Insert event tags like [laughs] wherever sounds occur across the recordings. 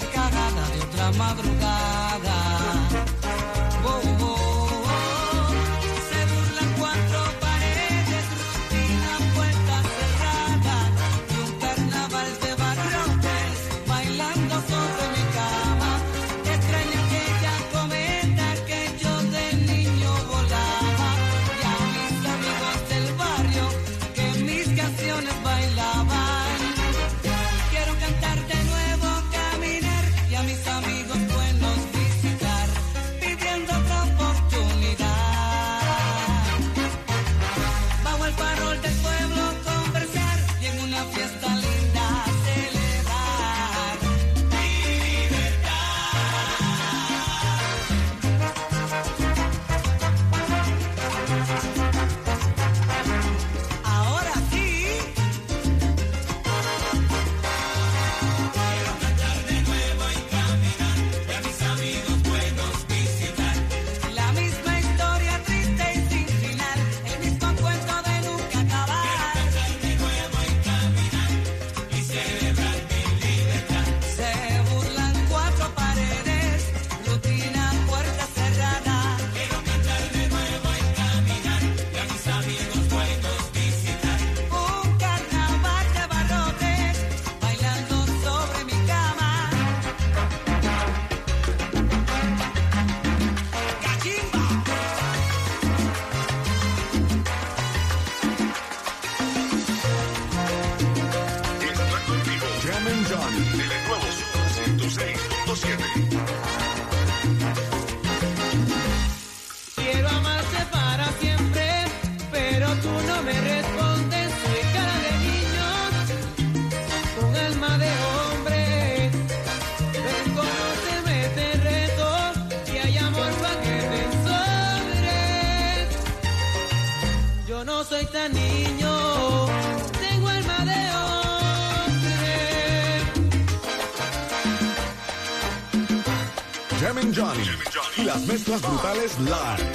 carcajada de otra madrugada.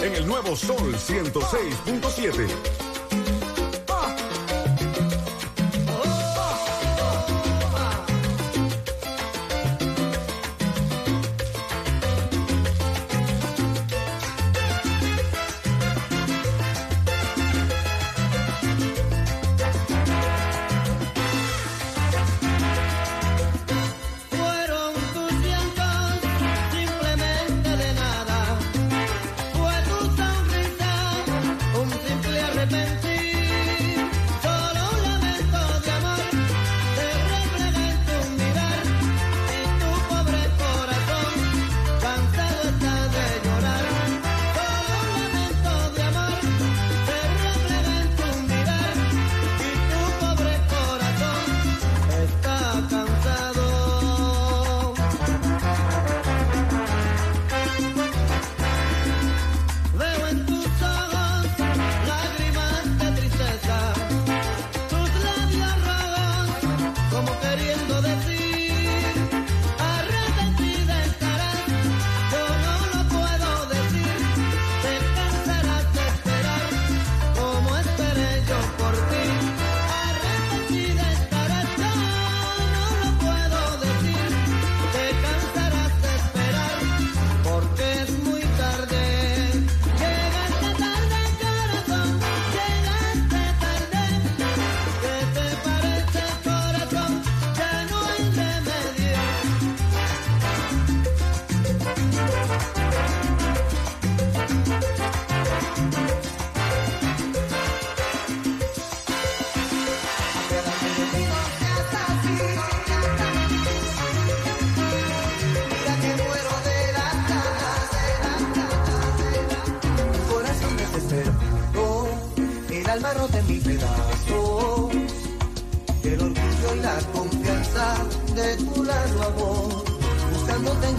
en el nuevo Sol 106.7.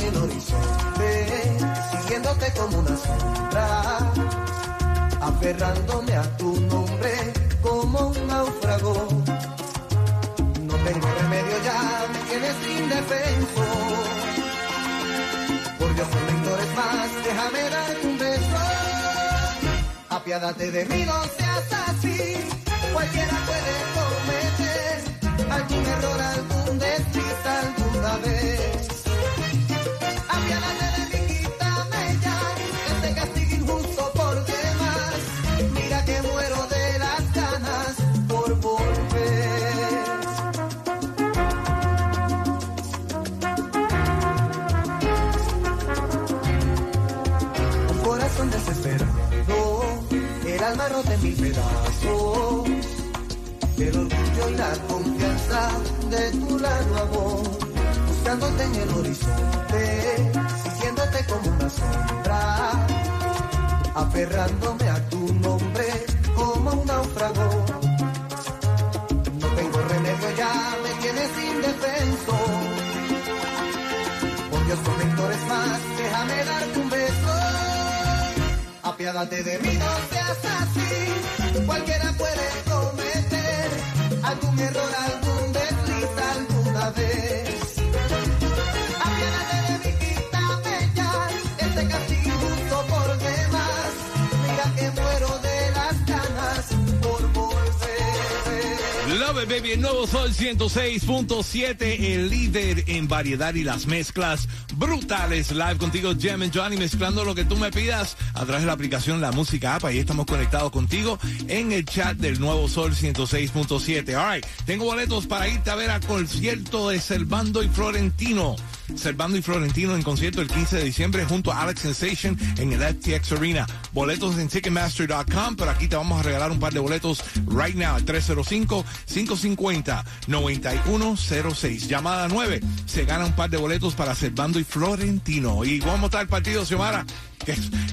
el horizonte, siguiéndote como una sombra, aferrándome a tu nombre como un náufrago. No tengo remedio ya, me tienes indefenso. Por Dios, no ignores más, déjame darte un beso. Apiádate de mí, no seas así. Cualquiera puede cometer algún error, algún desliz alguna vez. El alma rota pedazos, el orgullo y la confianza de tu largo amor, buscándote en el horizonte, siguiéndote como una sombra, aferrándome a tu nombre como un náufrago. No tengo remedio ya, me tienes indefenso. Por Dios, ignores más, déjame darte. Apiádate de mí, no seas así. Cualquiera puede cometer algún error, algún desliz alguna vez. Apiádate de mí, quítame ya este castigo injusto por demás. Mira que muero de las ganas por volver. Love baby, el nuevo Sol 106.7, el líder en variedad y las mezclas brutales. Live contigo, Jem and Johnny, mezclando lo que tú me pidas a través de la aplicación La Música App. Ahí estamos conectados contigo en el chat del nuevo Sol 106.7. All right, tengo boletos para irte a ver al concierto de Servando y Florentino. Servando y Florentino en concierto el 15 de diciembre junto a Alex Sensation en el FTX Arena. Boletos en Ticketmaster.com, pero aquí te vamos a regalar un par de boletos right now al 305-550-9106. Llamada 9, se gana un par de boletos para Servando y Florentino. Y vamos a estar el partido, Xiomara.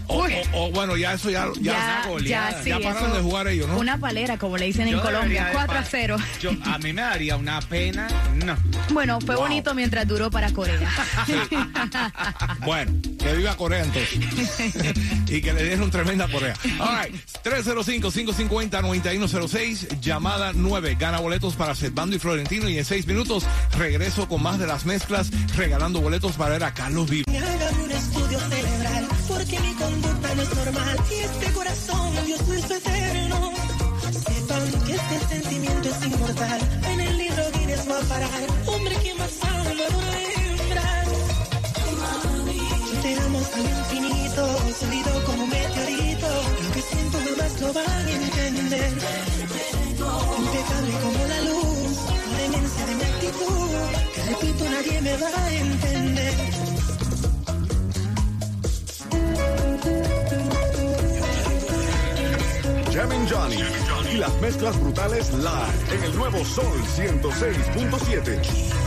O, o- o, bueno, ya eso ya, ya, Ya, ya, sí, ya pararon eso- de jugar ellos, ¿no? Una palera, como le dicen en Colombia, debería de 4 a pa- 0. Yo, a mí me daría una pena. No. Bueno, fue Wow. bonito mientras duró para Corea. [laughs] Bueno, que viva Corea entonces. [laughs] y que le dieron tremenda Corea. All right, 305-550-9106, llamada 9. Gana boletos para Servando y Florentino y en 6 minutos regreso con más de las mezclas, regalando boletos para ver a Carlos Vivo. Este sentimiento es inmortal. En el libro Guinness va a parar. Hombre que más ama una hembra. Te amo al infinito, sólido como un meteorito. Lo que siento jamás lo van a entender. Impecable como la luz, la demencia de mi actitud. Que repito, nadie me va a entender. Jam and Johnny y las mezclas brutales live en el nuevo Sol 106.7.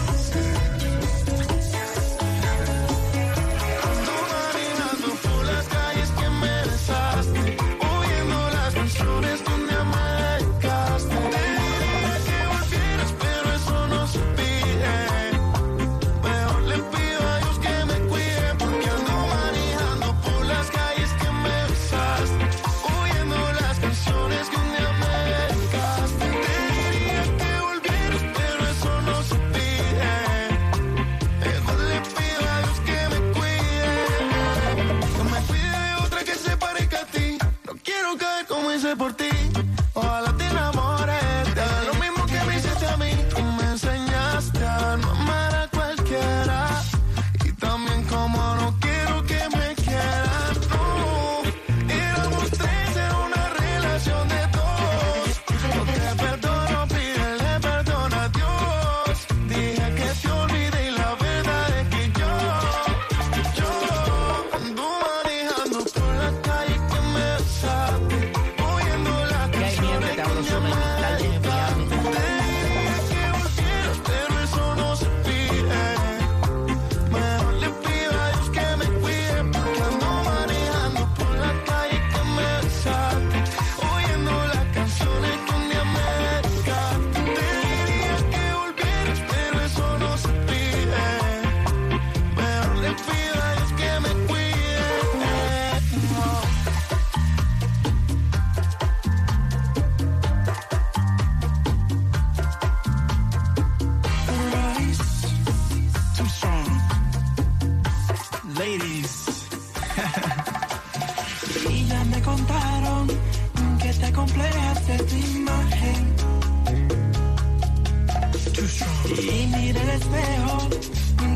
espejo,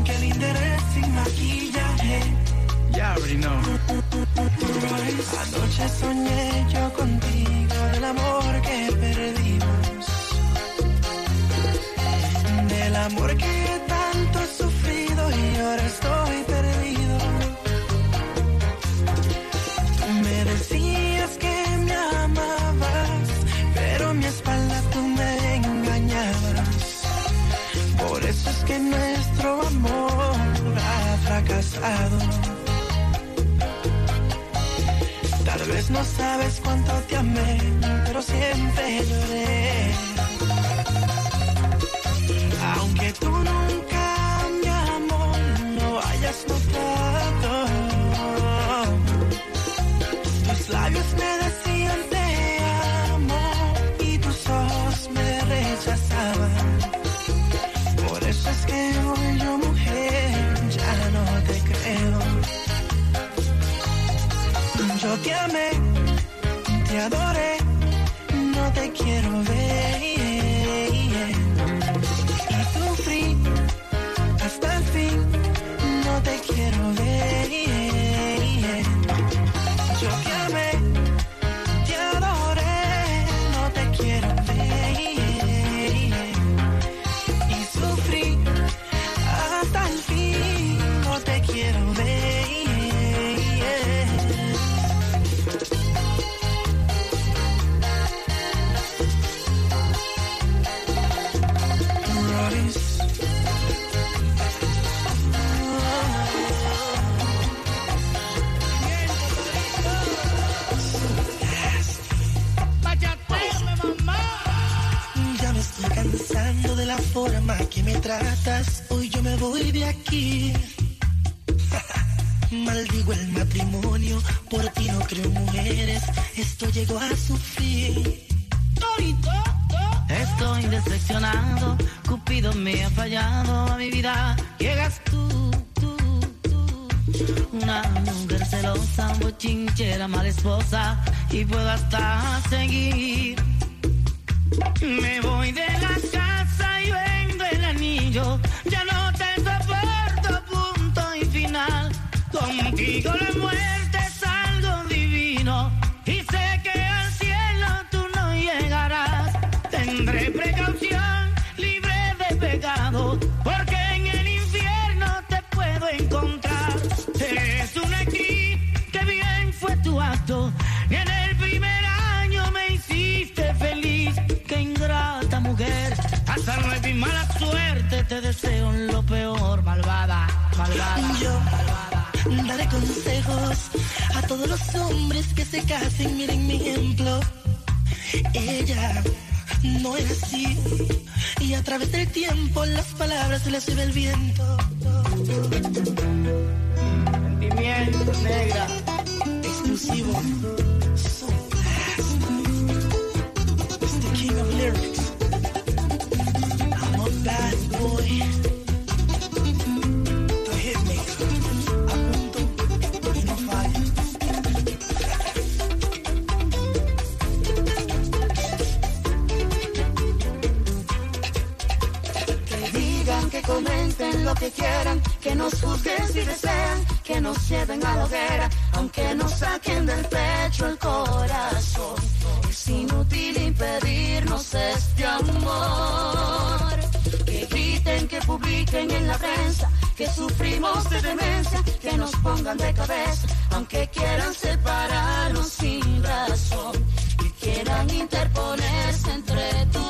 que el interés sin maquillaje. Ya already know. Anoche soñé yo contigo del amor que perdimos. Del amor que tanto he sufrido y ahora estoy Tal vez no sabes cuánto te amé, pero siempre lloré. Aunque tú nunca, mi amor, lo hayas notado. Tus labios me el primer año me hiciste feliz. Qué ingrata mujer. Hasta mi mala suerte. Te deseo lo peor, malvada, malvada. Yo daré consejos a todos los hombres que se casen. Miren mi ejemplo. Ella no era así. Y a través del tiempo las palabras se les sube el viento. Sentimiento, negra. Exclusivo. King of lyrics. I'm a bad boy. The hitmaker. Apunto y no fallo. Que digan, que comenten lo que quieran, que nos juzguen si desean, que nos lleven a la hoguera, aunque nos saquen del pecho el corazón. Es inútil este amor. Que griten, que publiquen en la prensa, que sufrimos de demencia, que nos pongan de cabeza, aunque quieran separarnos sin razón, y quieran interponerse entre tú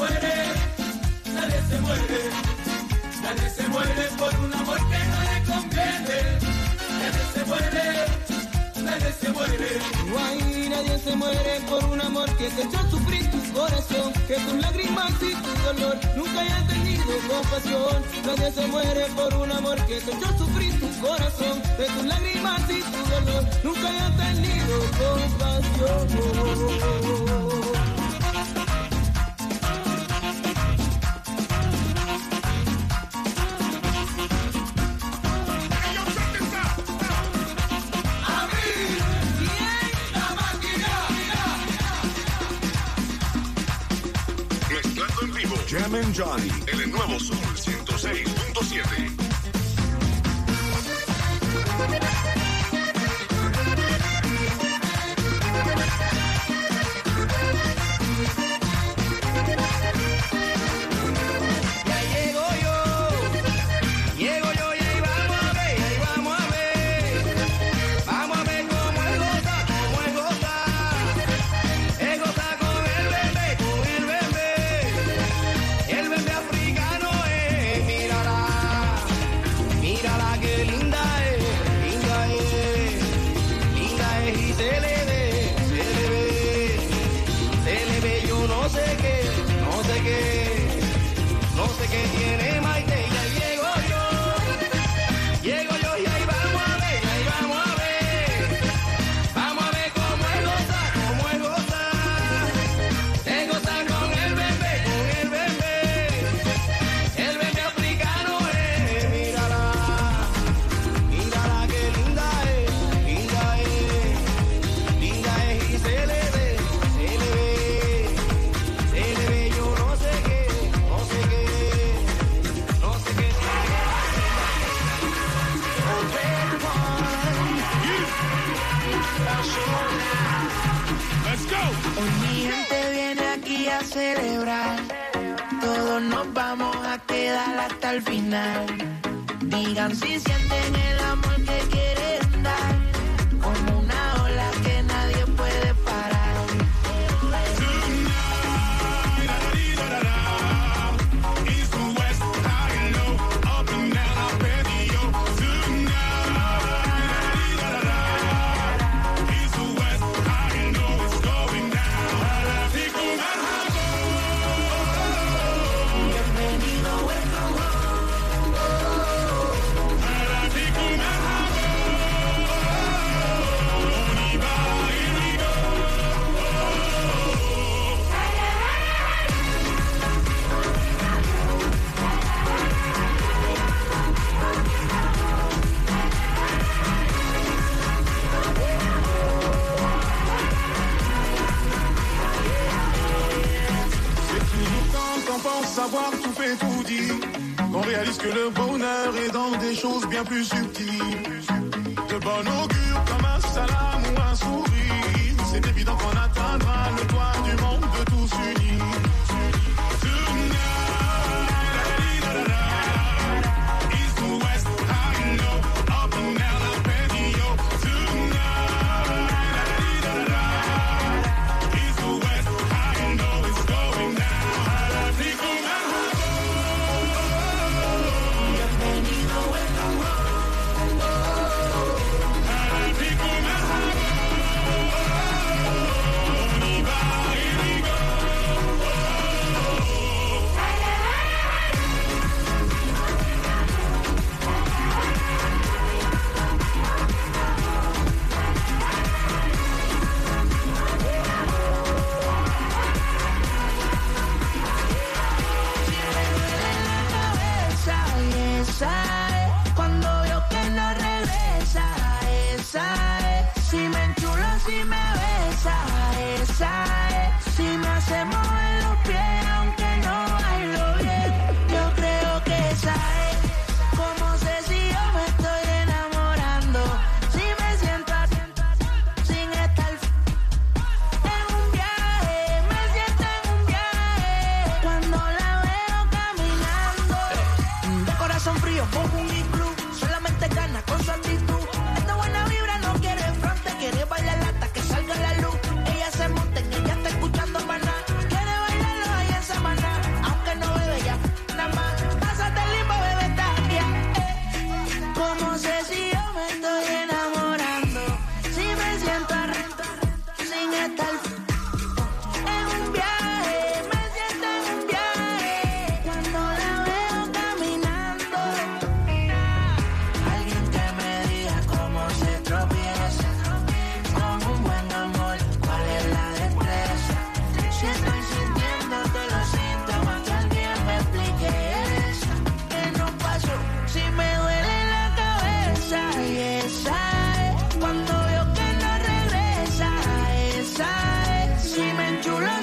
muere, nadie se muere, nadie se muere por un amor que no le conviene. Nadie se muere, nadie se muere. Guay, nadie se muere por un amor que te echó sufrir tu corazón, que tus lágrimas y tu dolor nunca haya tenido compasión. Nadie se muere por un amor que te echó sufrir tu corazón, que tus lágrimas y tu dolor nunca haya tenido compasión. Johnny en el nuevo Sol 106.7.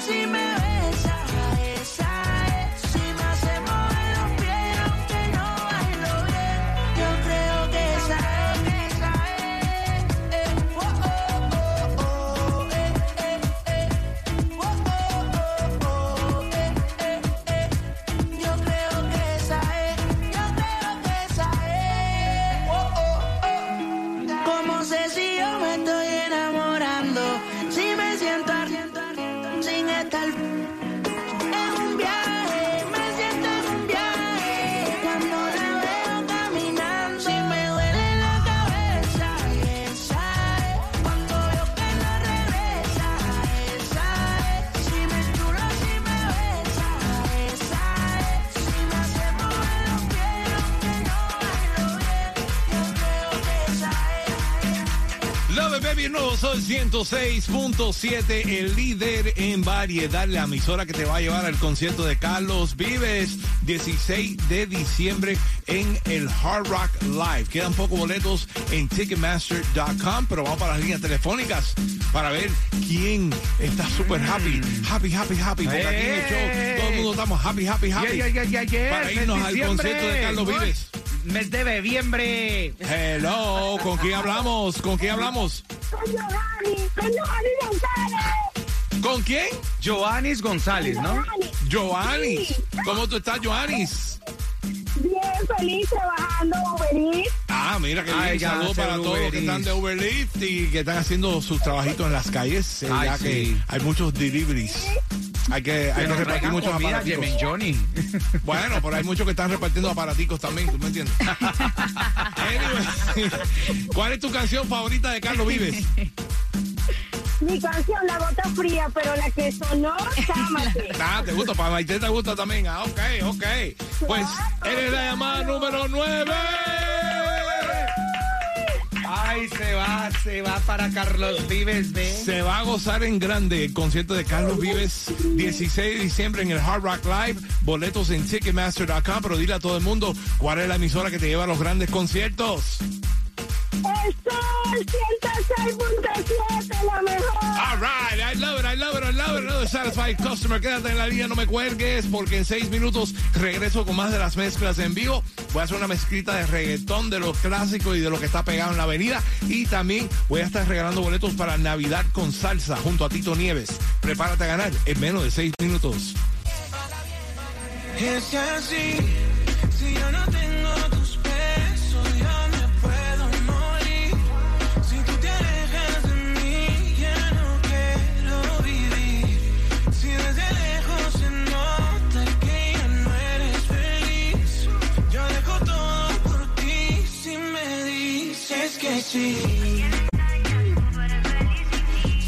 see me. 106.7, el líder en variedad, la emisora que te va a llevar al concierto de Carlos Vives, 16 de diciembre en el Hard Rock Live. Quedan pocos boletos en Ticketmaster.com, pero vamos para las líneas telefónicas para ver quién está súper happy, happy, happy, happy, porque aquí en el show todo el mundo estamos happy, happy, happy. Yeah, yeah, yeah, yeah, Para irnos al concierto de Carlos? Vives. Mes de bebiembre. Hello, ¿con quién hablamos? ¿Con quién hablamos? Con Giovanni, con Giovanni González. ¿Con quién? Joanis González, ¿no? Joanis. ¿Cómo tú estás, Joanis? Bien feliz trabajando Uber. Ah, mira que bien. Saludos para todos los Uber que están de Uberlift y que están haciendo sus trabajitos en las calles. eh, Ay, ya sí. que hay muchos deliveries. Hay que, hay que repartir muchos comida, aparaticos. Johnny. Bueno, pero hay muchos que están repartiendo aparaticos también, ¿tú me entiendes? [laughs] Anyway, ¿Cuál es tu canción favorita de Carlos Vives? Mi canción, La Gota Fría, pero la que sonó, Chámate. [laughs] Ah, te gusta, para Maite te gusta también. Ah, ok, ok. Pues eres la llamada número 9. Ay, se va, se va para Carlos Vives, ve. Se va a gozar en grande el concierto de Carlos Vives 16 de diciembre en el Hard Rock Live. Boletos en Ticketmaster.com, pero dile a todo el mundo cuál es la emisora que te lleva a los grandes conciertos. El Sol 106.7, la mejor. All right, I love it, I love it, I love it. Another satisfied customer. Quédate en la línea, no me cuelgues, porque en seis minutos regreso con más de las mezclas en vivo. Voy a hacer una mezclita de reggaetón, de los clásicos y de lo que está pegado en la avenida. Y también voy a estar regalando boletos para Navidad con salsa junto a Tito Nieves. Prepárate a ganar en menos de seis minutos. Es así, si yo no tengo sí.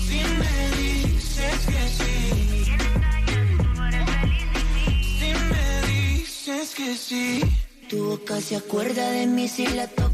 Si me dices que sí. Si me dices que sí. Tu boca se acuerda de mí si la toco,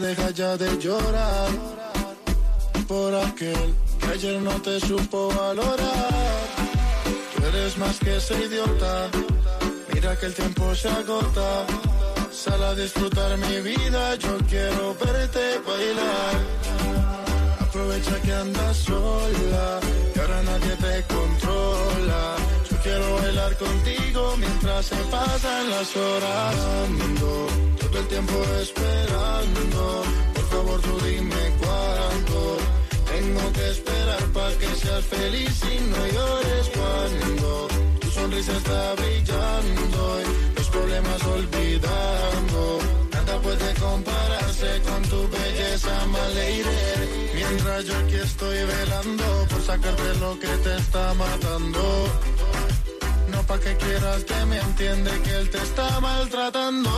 Deja ya de llorar. Por aquel que ayer no te supo valorar. Tú eres más que ese idiota. Mira que el tiempo se agota. Sal a disfrutar mi vida, yo quiero verte bailar. Aprovecha que andas sola, que ahora nadie te controla. Yo quiero bailar contigo mientras se pasan las horas. Todo el tiempo esperando. Por favor, tú dime cuándo. Tengo que esperar para que seas feliz y no llores cuando tu sonrisa está brillando y los problemas olvidando. Nada puede compararse con tu belleza, Maleire. Mientras yo aquí estoy velando por sacarte lo que te está matando. Pa' que quieras que me entiende que él te está maltratando.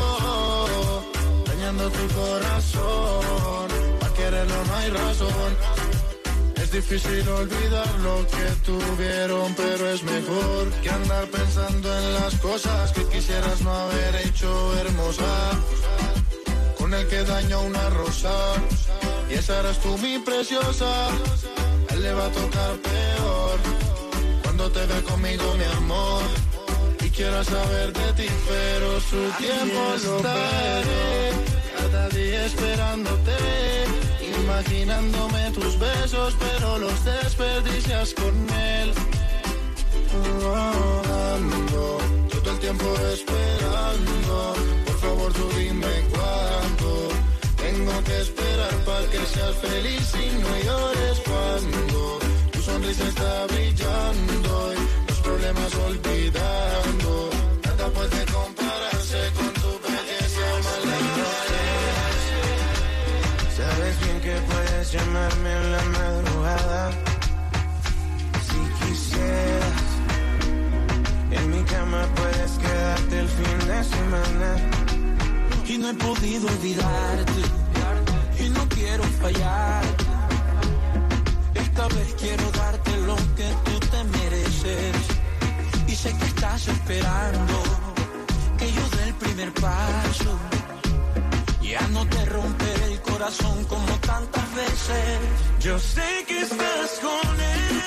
Dañando tu corazón. Pa' quererlo no hay razón. Es difícil olvidar lo que tuvieron, pero es mejor que andar pensando en las cosas que quisieras no haber hecho hermosa. Con el que dañó una rosa, y esa eras tú mi preciosa. Él le va a tocar peor cuando te ve conmigo, mi amor. Y quiero saber de ti, pero su tiempo lo estaré. Cada día esperándote, imaginándome tus besos, pero los desperdicias con él. Ando todo el tiempo esperando. Por favor, tú dime cuándo. Tengo que esperar para que seas feliz y no llores sonrisa está brillando y los problemas olvidando. Nada puede compararse con tu belleza mala. Sabes bien que puedes llamarme en la madrugada si quisieras. En mi cama puedes quedarte el fin de semana. Y no he podido olvidarte. Y no quiero fallarte Vez quiero darte lo que tú te mereces. Y sé que estás esperando que yo dé el primer paso. Ya no te romperé el corazón como tantas veces. Yo sé que estás con él,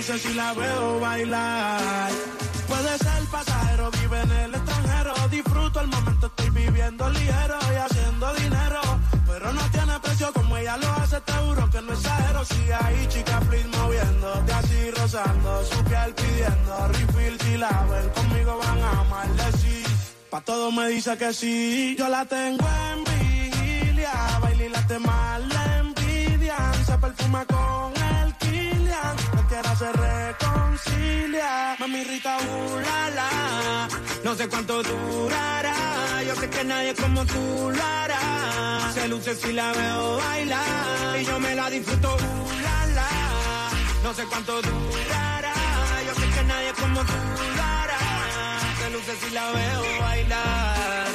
Ella se luce si la veo bailar. Puede ser pasajero, vive en el extranjero. Disfruto el momento, estoy viviendo ligero y haciendo dinero. Pero no tiene precio como ella lo hace, te juro que no exagero. Si hay chica, please moviéndote así, rozando su piel pidiendo refill si la ven conmigo van a maldecir. Pa' todo me dice que sí, yo la tengo en vigilia. Baila y late mal la envidia. Se perfuma con quiera se reconcilia. Mami Rita, uh, la, la. No sé cuánto durará, yo sé que nadie como tú lo hará. Se luce si la veo bailar y yo me la disfruto, uh, la, la. No sé cuánto durará, yo sé que nadie como tú lo hará. Se luce si la veo bailar.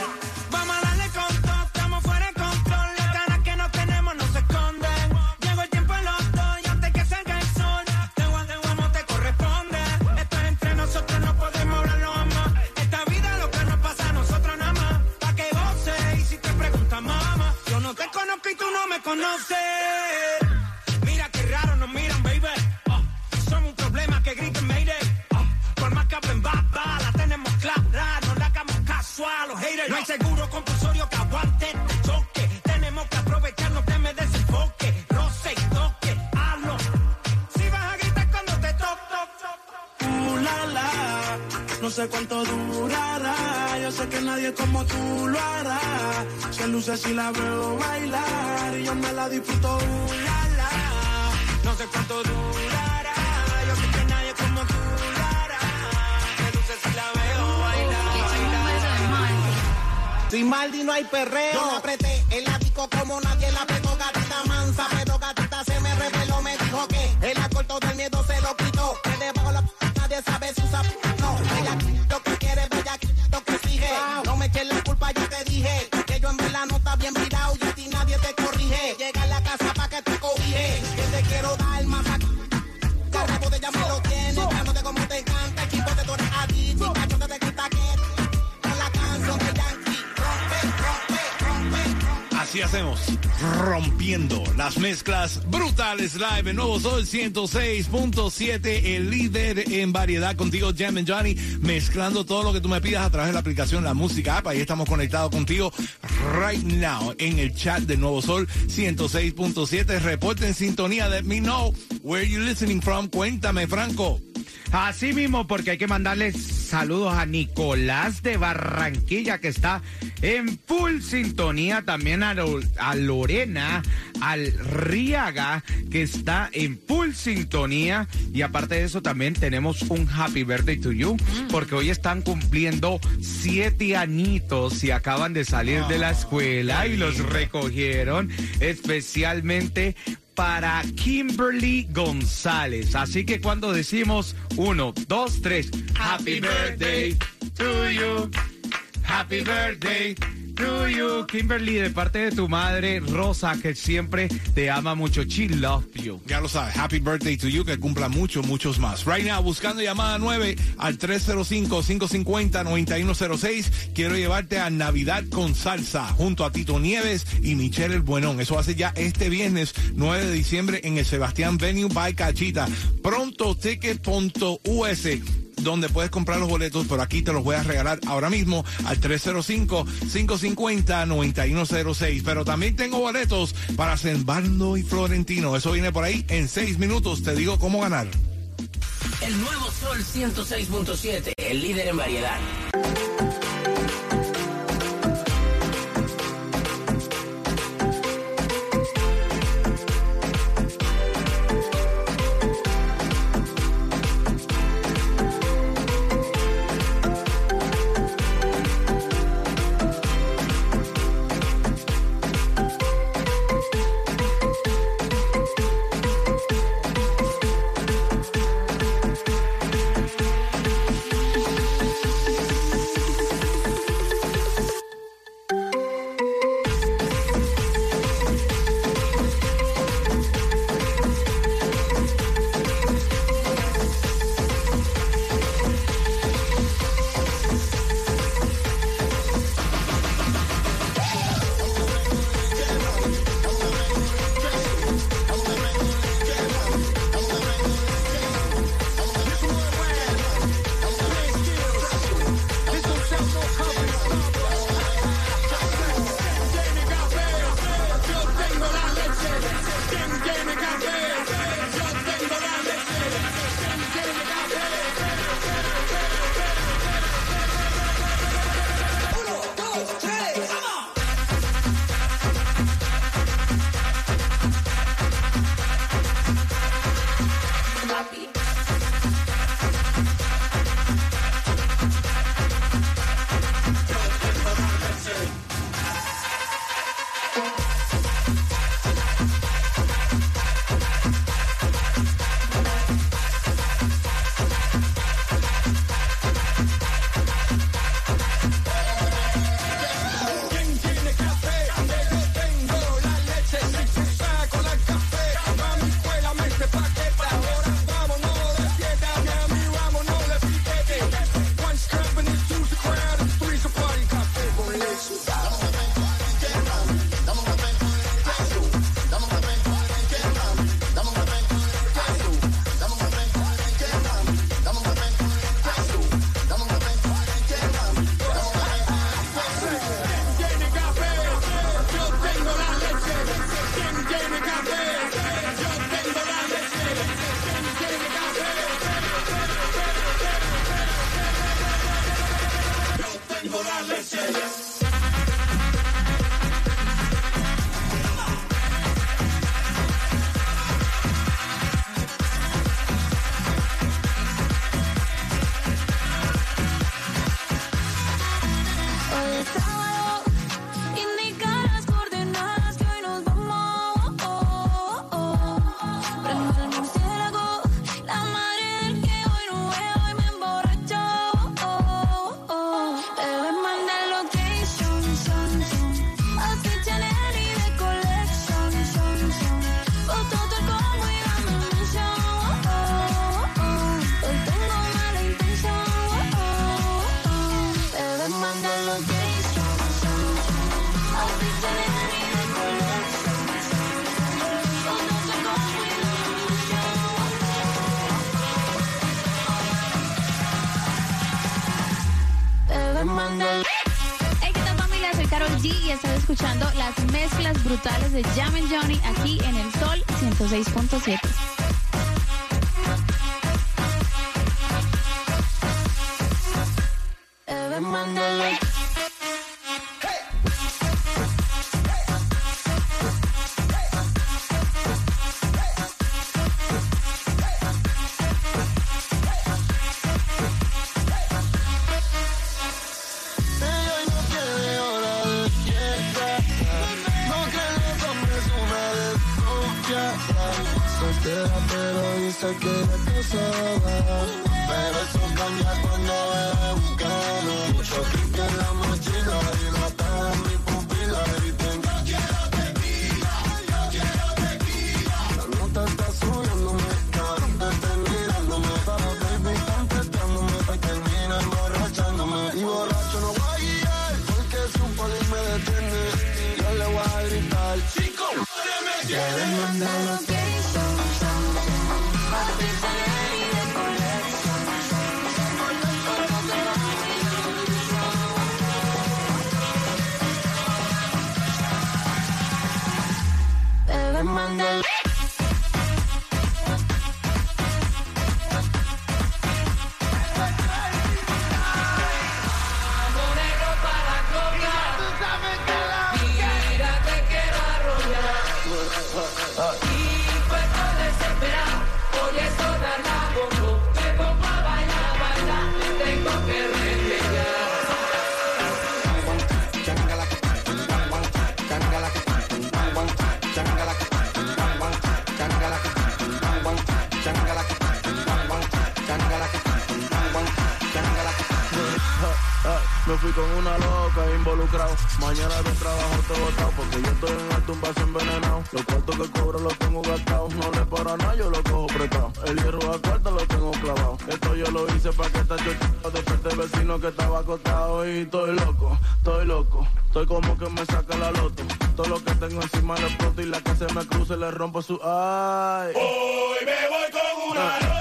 Si la veo bailar y yo me la disfruto, uh, la, la. No sé cuánto durará, yo sé que nadie como tú. Se luce si la veo bailar. Sin Maldi no hay perreo. Yo la apreté bien Así hacemos, rompiendo las mezclas brutales live en Nuevo Sol 106.7, el líder en variedad contigo, Jam and Johnny, mezclando todo lo que tú me pidas a través de la aplicación La Música App. Ahí estamos conectados contigo right now en el chat de Nuevo Sol 106.7. Reporte en sintonía. Let me know where you listening from. Cuéntame, Franco. Así mismo, porque hay que mandarles saludos a Nicolás de Barranquilla, que está en full sintonía. También a, Lo- a Lorena, al Riaga, que está en full sintonía. Y aparte de eso, también tenemos un happy birthday to you, porque hoy están cumpliendo siete añitos y acaban de salir de la escuela y los recogieron especialmente para Kimberly González. Así que cuando decimos uno, dos, tres, Happy birthday to you, Happy birthday to you, Kimberly, de parte de tu madre Rosa, que siempre te ama mucho. She love you. Ya lo sabes, happy birthday to you, que cumpla muchos, muchos más. Right now, buscando llamada 9 al 305-550-9106. Quiero llevarte a Navidad con Salsa, junto a Tito Nieves y Michelle El Buenón. Eso hace ya este viernes 9 de diciembre en el Sebastián Venue by Cachita. Pronto, ticket.us donde puedes comprar los boletos, pero aquí te los voy a regalar ahora mismo al 305-550-9106. Pero también tengo boletos para Sembardo y Florentino. Eso viene por ahí en seis minutos. Te digo cómo ganar. El nuevo Sol 106.7, el líder en variedad. 96.7. pero fui con una loca involucrado. Mañana de trabajo te botado porque yo estoy en el tumbazo envenenado. Los cuartos que cobro los tengo gastados. No le para nada, yo lo cojo prestado. El hierro a cuarto lo tengo clavado. Esto yo lo hice para que esta chucha desperté el vecino que estaba acostado. Y estoy loco, estoy loco. Estoy como que me saca la loto. Todo lo que tengo encima lo exploto y la que se me cruce le rompo su ay. Hoy me voy con una loca.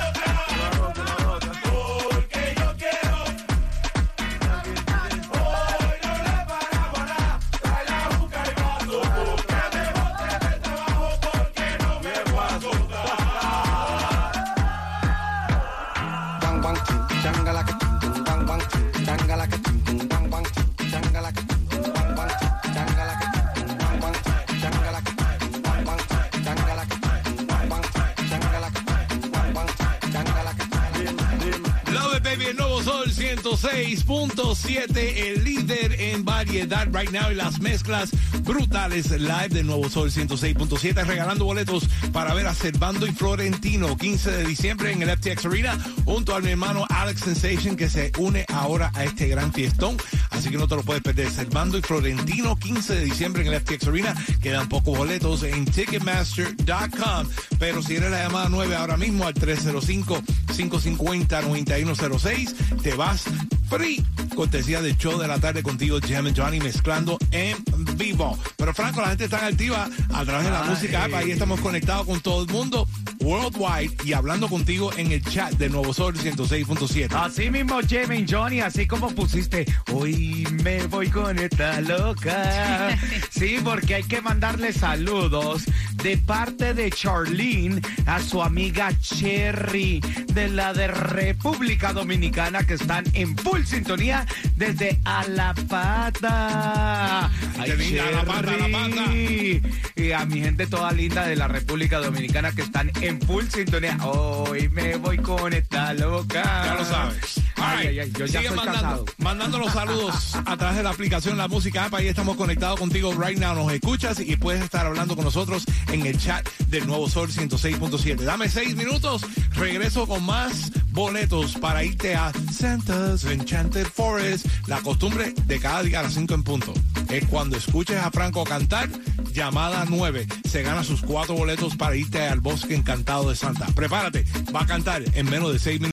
106.7, el líder en variedad right now y las mezclas brutales live de Nuevo Sol 106.7, regalando boletos para ver a Servando y Florentino, 15 de diciembre en el FTX Arena, junto a mi hermano Alex Sensation, que se une ahora a este gran fiestón. Así que no te lo puedes perder. Servando y Florentino, 15 de diciembre en el FTX Arena. Quedan pocos boletos en Ticketmaster.com. Pero si eres la llamada 9 ahora mismo al 305-550-9106, te vas free. Cortesía del show de la tarde contigo, Jam and Johnny, mezclando en vivo. Pero Franco, la gente está activa a través de la Ay. música app. Ahí estamos conectados con todo el mundo worldwide y hablando contigo en el chat de Nuevo Sol 106.7. Así mismo, Jamie Johnny, así como pusiste, hoy me voy con esta loca. [laughs] Sí, porque hay que mandarle saludos de parte de Charlene a su amiga Cherry de la de República Dominicana que están en full sintonía desde Alapata. Ay, Qué linda, Alapata, Cherry. Y a mi gente toda linda de la República Dominicana que están en full sintonía. Hoy me voy con esta loca. Ya lo sabes. Ay, ay, ay, yo ya Sigue soy mandando, casado. mandando los saludos a través de la aplicación La Música App. Ahí estamos conectados contigo right now. Nos escuchas y puedes estar hablando con nosotros en el chat del Nuevo Sol 106.7. Dame seis minutos. Regreso con más boletos para irte a Santa's Enchanted Forest. La costumbre de cada día a las 5 en punto es cuando escuches a Franco cantar, llamada 9. Se gana sus cuatro boletos para irte al bosque encantado de Santa. Prepárate, va a cantar en menos de seis minutos.